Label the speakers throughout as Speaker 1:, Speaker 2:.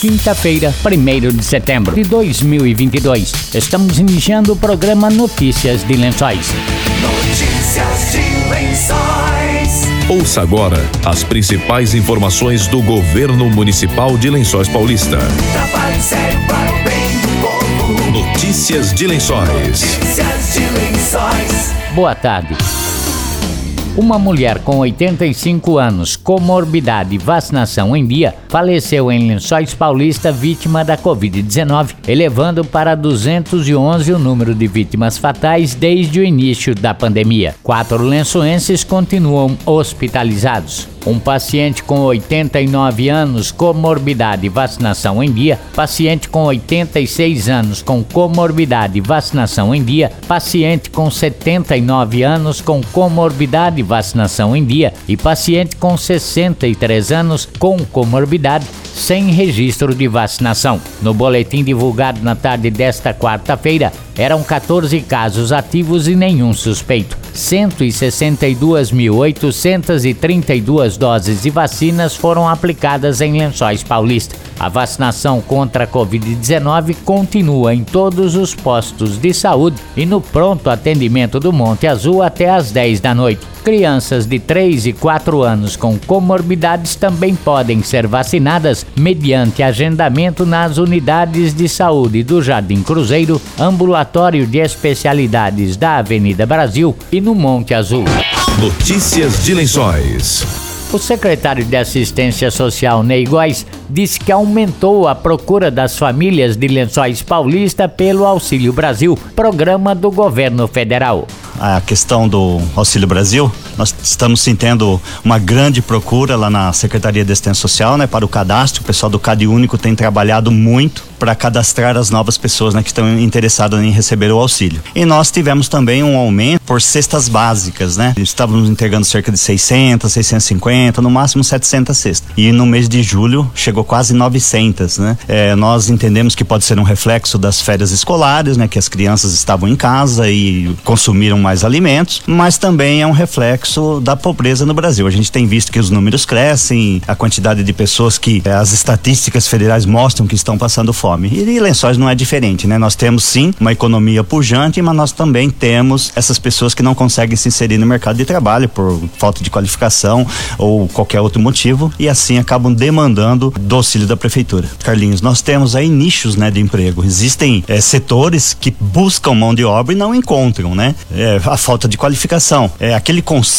Speaker 1: quinta-feira, 1 de setembro de 2022. Estamos iniciando o programa Notícias de Lençóis.
Speaker 2: Notícias de Lençóis.
Speaker 3: Ouça agora as principais informações do governo municipal de Lençóis Paulista. Notícias de Lençóis.
Speaker 2: Notícias de Lençóis.
Speaker 1: Boa tarde. Uma mulher com 85 anos, comorbidade e vacinação em dia, faleceu em Lençóis Paulista vítima da Covid-19, elevando para 211 o número de vítimas fatais desde o início da pandemia. Quatro lençoenses continuam hospitalizados. Um paciente com 89 anos, comorbidade e vacinação em dia, paciente com 86 anos com comorbidade e vacinação em dia, paciente com 79 anos com comorbidade e vacinação em dia. E paciente com 63 anos com comorbidade sem registro de vacinação. No boletim divulgado na tarde desta quarta-feira, eram 14 casos ativos e nenhum suspeito. 162.832 doses de vacinas foram aplicadas em Lençóis Paulista. A vacinação contra a Covid-19 continua em todos os postos de saúde e no pronto atendimento do Monte Azul até às 10 da noite. Crianças de 3 e 4 anos com comorbidades também podem ser vacinadas mediante agendamento nas unidades de saúde do Jardim Cruzeiro, Ambulatório de Especialidades da Avenida Brasil e no Monte Azul.
Speaker 3: Notícias de Lençóis.
Speaker 1: O secretário de Assistência Social, Ney Góes, disse que aumentou a procura das famílias de Lençóis Paulista pelo Auxílio Brasil, programa do governo federal.
Speaker 4: A questão do Auxílio Brasil, nós estamos sentindo uma grande procura lá na Secretaria de Assistência Social, né, para o cadastro. O pessoal do Cade Único tem trabalhado muito para cadastrar as novas pessoas né, que estão interessadas em receber o auxílio. E nós tivemos também um aumento por cestas básicas, né? Estávamos entregando cerca de 600, 650, no máximo 700 cestas. E no mês de julho chegou quase 900, né? É, nós entendemos que pode ser um reflexo das férias escolares, né? Que as crianças estavam em casa e consumiram mais alimentos, mas também é um reflexo da pobreza no Brasil. A gente tem visto que os números crescem, a quantidade de pessoas que é, as estatísticas federais mostram que estão passando fome. E, e Lençóis não é diferente, né? Nós temos sim uma economia pujante, mas nós também temos essas pessoas que não conseguem se inserir no mercado de trabalho por falta de qualificação ou qualquer outro motivo e assim acabam demandando do auxílio da prefeitura. Carlinhos, nós temos aí nichos, né, de emprego. Existem é, setores que buscam mão de obra e não encontram, né? É, a falta de qualificação. É aquele conceito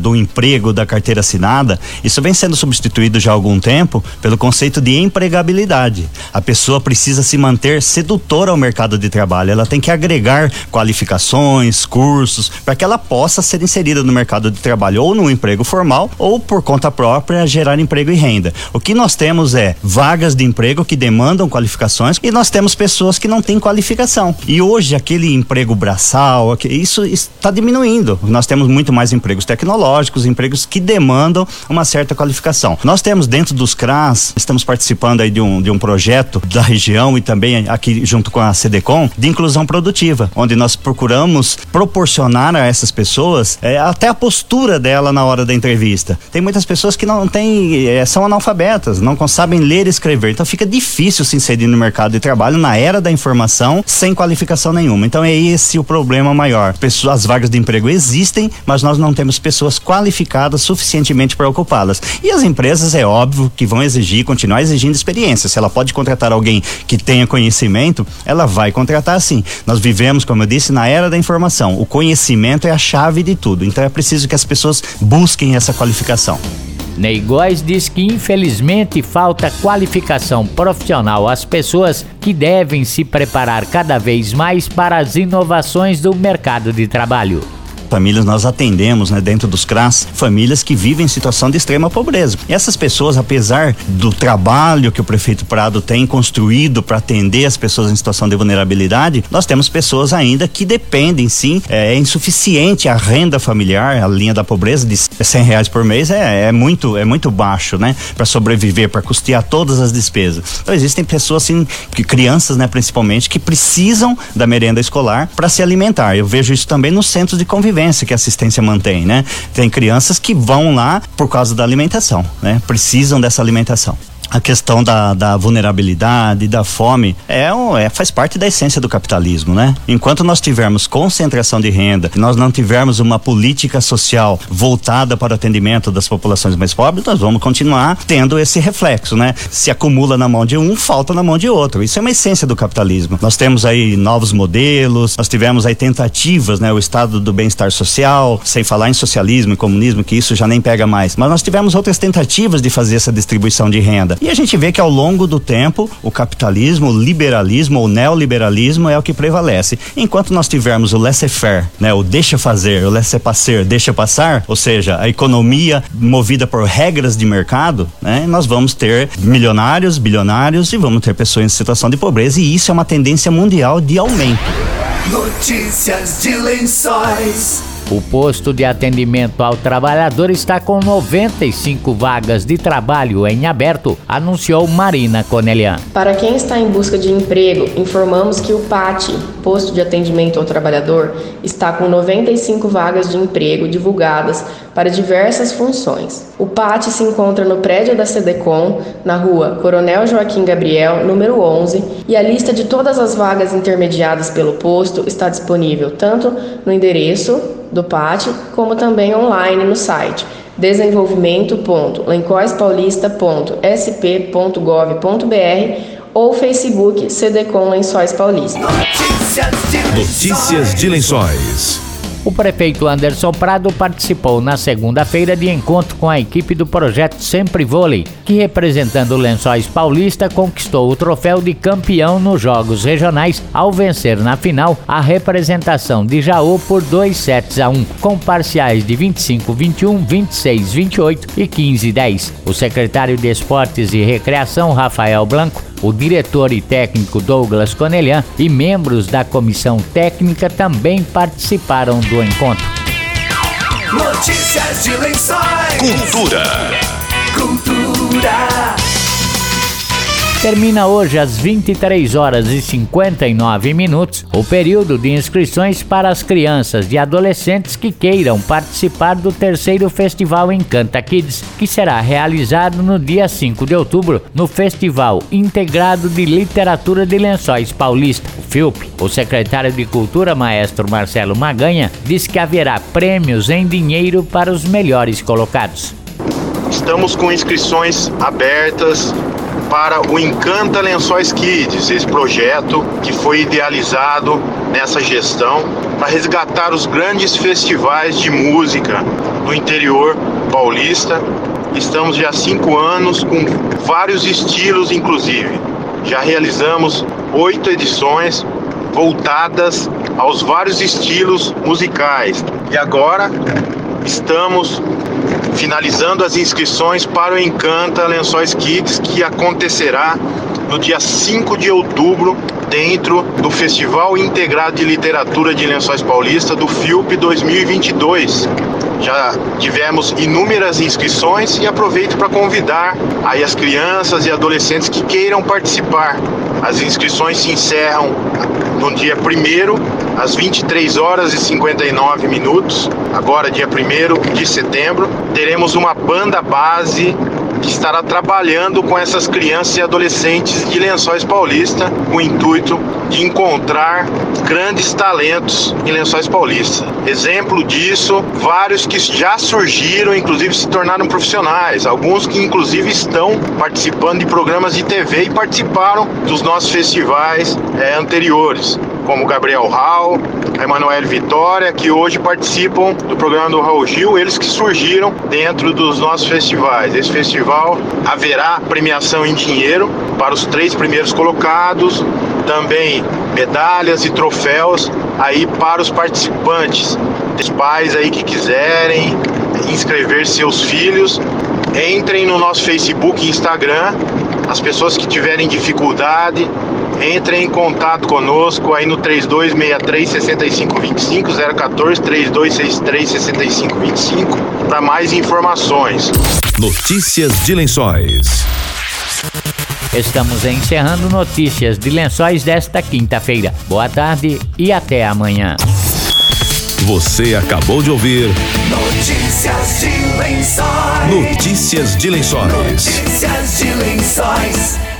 Speaker 4: do emprego da carteira assinada, isso vem sendo substituído já há algum tempo pelo conceito de empregabilidade. A pessoa precisa se manter sedutora ao mercado de trabalho. Ela tem que agregar qualificações, cursos, para que ela possa ser inserida no mercado de trabalho, ou no emprego formal, ou por conta própria gerar emprego e renda. O que nós temos é vagas de emprego que demandam qualificações e nós temos pessoas que não têm qualificação. E hoje aquele emprego braçal, isso está diminuindo. Nós temos muito mais empregos tecnológicos, empregos que demandam uma certa qualificação. Nós temos dentro dos CRAS, estamos participando aí de um, de um projeto da região e também aqui junto com a CDCOM de inclusão produtiva, onde nós procuramos proporcionar a essas pessoas é, até a postura dela na hora da entrevista. Tem muitas pessoas que não têm, é, são analfabetas, não sabem ler e escrever, então fica difícil se inserir no mercado de trabalho na era da informação sem qualificação nenhuma. Então é esse o problema maior. Pessoas, as vagas de emprego existem, mas nós não temos pessoas qualificadas suficientemente para ocupá-las. E as empresas é óbvio que vão exigir, continuar exigindo experiência. Se ela pode contratar alguém que tenha conhecimento, ela vai contratar sim. Nós vivemos, como eu disse, na era da informação. O conhecimento é a chave de tudo. Então é preciso que as pessoas busquem essa qualificação.
Speaker 1: Ney diz que infelizmente falta qualificação profissional às pessoas que devem se preparar cada vez mais para as inovações do mercado de trabalho
Speaker 4: famílias nós atendemos, né, dentro dos CRAS, famílias que vivem em situação de extrema pobreza. E essas pessoas, apesar do trabalho que o prefeito Prado tem construído para atender as pessoas em situação de vulnerabilidade, nós temos pessoas ainda que dependem, sim, é, é insuficiente a renda familiar, a linha da pobreza de 100 reais por mês é, é muito é muito baixo, né, para sobreviver, para custear todas as despesas. Então existem pessoas assim, que, crianças, né, principalmente, que precisam da merenda escolar para se alimentar. Eu vejo isso também nos centros de convivência que a assistência mantém, né? Tem crianças que vão lá por causa da alimentação, né? Precisam dessa alimentação. A questão da, da vulnerabilidade, da fome, é, é faz parte da essência do capitalismo, né? Enquanto nós tivermos concentração de renda, nós não tivermos uma política social voltada para o atendimento das populações mais pobres, nós vamos continuar tendo esse reflexo, né? Se acumula na mão de um, falta na mão de outro. Isso é uma essência do capitalismo. Nós temos aí novos modelos, nós tivemos aí tentativas, né? O estado do bem-estar social, sem falar em socialismo e comunismo, que isso já nem pega mais. Mas nós tivemos outras tentativas de fazer essa distribuição de renda. E a gente vê que ao longo do tempo, o capitalismo, o liberalismo ou neoliberalismo é o que prevalece. Enquanto nós tivermos o laissez-faire, né, o deixa fazer, o laissez-passer, deixa passar, ou seja, a economia movida por regras de mercado, né, nós vamos ter milionários, bilionários e vamos ter pessoas em situação de pobreza e isso é uma tendência mundial de aumento.
Speaker 2: Notícias de lençóis.
Speaker 1: O posto de atendimento ao trabalhador está com 95 vagas de trabalho em aberto, anunciou Marina Conelian.
Speaker 5: Para quem está em busca de emprego, informamos que o PAT, Posto de Atendimento ao Trabalhador, está com 95 vagas de emprego divulgadas para diversas funções. O PAT se encontra no prédio da SEDECOM, na rua Coronel Joaquim Gabriel, número 11, e a lista de todas as vagas intermediadas pelo posto está disponível tanto no endereço do PAT, como também online no site desenvolvimento.lencoispaulista.sp.gov.br ou Facebook CDCom Lençóis Paulista.
Speaker 2: Notícias de lençóis.
Speaker 3: Notícias de Lençóis.
Speaker 1: O prefeito Anderson Prado participou na segunda-feira de encontro com a equipe do projeto Sempre Vôlei, que representando o Lençóis Paulista conquistou o troféu de campeão nos Jogos Regionais ao vencer na final a representação de Jaú por 2 sets a 1, com parciais de 25-21, 26-28 e 15-10. O secretário de Esportes e Recreação, Rafael Blanco, o diretor e técnico Douglas Conelian e membros da comissão técnica também participaram do encontro.
Speaker 2: Notícias de lençóis.
Speaker 3: Cultura.
Speaker 2: Cultura.
Speaker 1: Termina hoje às 23 horas e 59 minutos o período de inscrições para as crianças e adolescentes que queiram participar do terceiro Festival Encanta Kids, que será realizado no dia 5 de outubro no Festival Integrado de Literatura de Lençóis Paulista, o FIUP. O secretário de Cultura, maestro Marcelo Maganha, diz que haverá prêmios em dinheiro para os melhores colocados.
Speaker 6: Estamos com inscrições abertas para o Encanta Lençóis Kids, esse projeto que foi idealizado nessa gestão para resgatar os grandes festivais de música no interior paulista. Estamos já há cinco anos com vários estilos, inclusive. Já realizamos oito edições voltadas aos vários estilos musicais. E agora estamos finalizando as inscrições para o Encanta Lençóis Kids, que acontecerá no dia 5 de outubro, dentro do Festival Integrado de Literatura de Lençóis Paulista do FIUP 2022. Já tivemos inúmeras inscrições e aproveito para convidar aí as crianças e adolescentes que queiram participar. As inscrições se encerram no dia 1 às 23 horas e 59 minutos. Agora, dia 1 de setembro, teremos uma banda base que estará trabalhando com essas crianças e adolescentes de Lençóis Paulista, com o intuito de encontrar grandes talentos em Lençóis Paulista. Exemplo disso, vários que já surgiram, inclusive se tornaram profissionais, alguns que inclusive estão participando de programas de TV e participaram dos nossos festivais eh, anteriores como Gabriel Raul, a Emanuele Vitória, que hoje participam do programa do Raul Gil, eles que surgiram dentro dos nossos festivais. Esse festival haverá premiação em dinheiro para os três primeiros colocados, também medalhas e troféus aí para os participantes. Os pais aí que quiserem inscrever seus filhos, entrem no nosso Facebook e Instagram. As pessoas que tiverem dificuldade, entrem em contato conosco aí no 3263 6525 014 3263 6525 para mais informações.
Speaker 3: Notícias de Lençóis.
Speaker 1: Estamos encerrando notícias de lençóis desta quinta-feira. Boa tarde e até amanhã.
Speaker 3: Você acabou de ouvir
Speaker 2: Notícias de lençóis.
Speaker 3: Notícias de Lençóis.
Speaker 2: Notícias de lençóis.